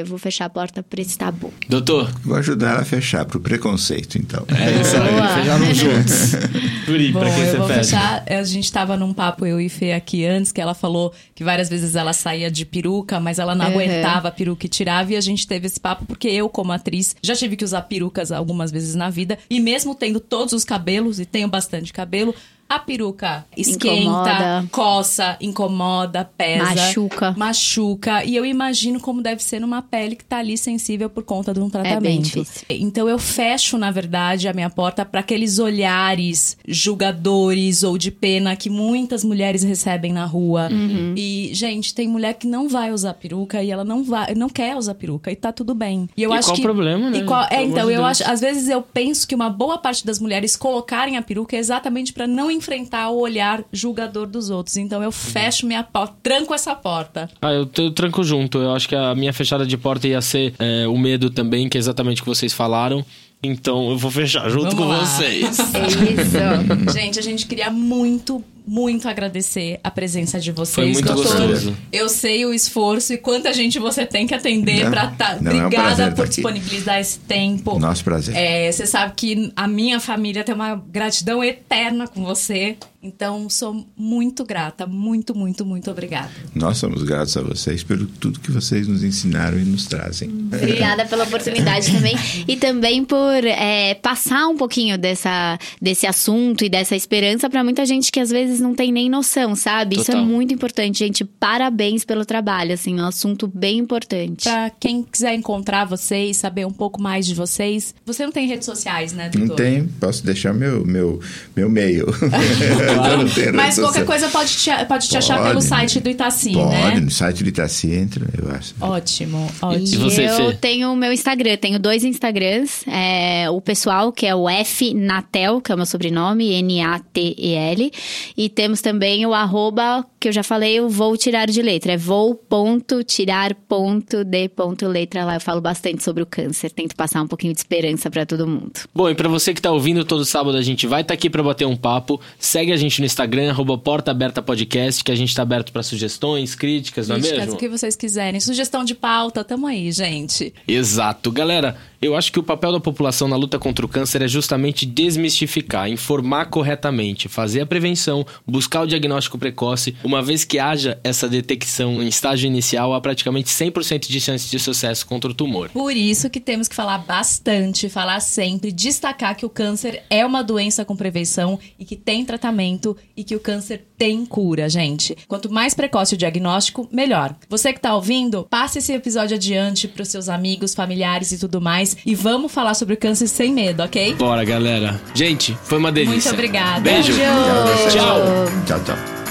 Eu vou fechar a porta pra esse tabu. Doutor, Vou ajudar ela a fechar para o preconceito, então. é isso aí, fecharam juntos. Turi, pra quem eu você vou fecha? fechar. A gente tava num papo, eu e Fê, aqui antes, que ela falou que várias vezes ela saía de peruca, mas ela não Uhum. aguentava a peruca e tirava. E a gente teve esse papo porque eu, como atriz, já tive que usar perucas algumas vezes na vida. E mesmo tendo todos os cabelos, e tenho bastante cabelo, a peruca esquenta, Incomoda. coça, incomoda, pesa. Machuca. Machuca. E eu imagino como deve ser numa pele que tá ali sensível por conta de um bem tratamento. difícil. Então eu fecho, na verdade, a minha porta para aqueles olhares julgadores ou de pena que muitas mulheres recebem na rua. Uhum. E, gente, tem mulher que não vai usar peruca e ela não vai, não quer usar peruca e tá tudo bem. E eu E acho qual que o problema, né, E qual- é, então eu Deus. acho, às vezes eu penso que uma boa parte das mulheres colocarem a peruca é exatamente para não enfrentar o olhar julgador dos outros. Então eu fecho minha porta, tranco essa porta. Ah, eu, eu tranco junto. Eu acho que a minha fechada de porta ia ser é, o medo também, que é exatamente o que vocês falaram. Então eu vou fechar junto Vamos com lá. vocês. É isso. Gente, a gente queria muito, muito agradecer a presença de vocês. Foi muito doutor. gostoso. Eu sei o esforço e quanta gente você tem que atender pra tá. não, é um Obrigada por aqui. disponibilizar esse tempo. Nosso prazer. É, você sabe que a minha família tem uma gratidão eterna com você. Então, sou muito grata. Muito, muito, muito obrigada. Nós somos gratos a vocês pelo tudo que vocês nos ensinaram e nos trazem. Obrigada pela oportunidade também. E também por é, passar um pouquinho dessa, desse assunto e dessa esperança pra muita gente que às vezes não tem nem noção, sabe? Isso é Total. muito importante, gente. Parabéns pelo trabalho, assim, é um assunto bem importante. Pra quem quiser encontrar vocês, saber um pouco mais de vocês, você não tem redes sociais, né, doutor? Não tem, posso deixar meu, meu, meu e-mail. Mas qualquer social. coisa pode te, pode te achar Pode. pelo site do Itaci, Pode, né? no site do Itaci entra, eu acho. Ótimo, ótimo. E você, eu Fê? tenho o meu Instagram, tenho dois Instagrams. É, o pessoal, que é o F Natel, que é o meu sobrenome, N-A-T-E-L. E temos também o arroba, que eu já falei, o vou tirar de letra. É vou.tirar.d.letra. Lá eu falo bastante sobre o câncer. Tento passar um pouquinho de esperança pra todo mundo. Bom, e pra você que tá ouvindo, todo sábado a gente vai estar aqui pra bater um papo. Segue a gente no Instagram, arroba Porta Aberta Podcast, que a gente tá aberto pra sugestões, críticas, não é Críticas, mesmo? o que vocês quiserem. Sugestão de pauta, tamo aí, gente. Exato. Galera, eu acho que o papel da população na luta contra o câncer é justamente desmistificar, informar corretamente, fazer a prevenção, buscar o diagnóstico precoce. Uma vez que haja essa detecção em estágio inicial, há praticamente 100% de chance de sucesso contra o tumor. Por isso que temos que falar bastante, falar sempre, destacar que o câncer é uma doença com prevenção e que tem tratamento e que o câncer tem cura, gente. Quanto mais precoce o diagnóstico, melhor. Você que tá ouvindo, passe esse episódio adiante pros seus amigos, familiares e tudo mais e vamos falar sobre o câncer sem medo, ok? Bora, galera. Gente, foi uma delícia. Muito obrigada. Beijo. Beijo. Tchau. Tchau, tchau.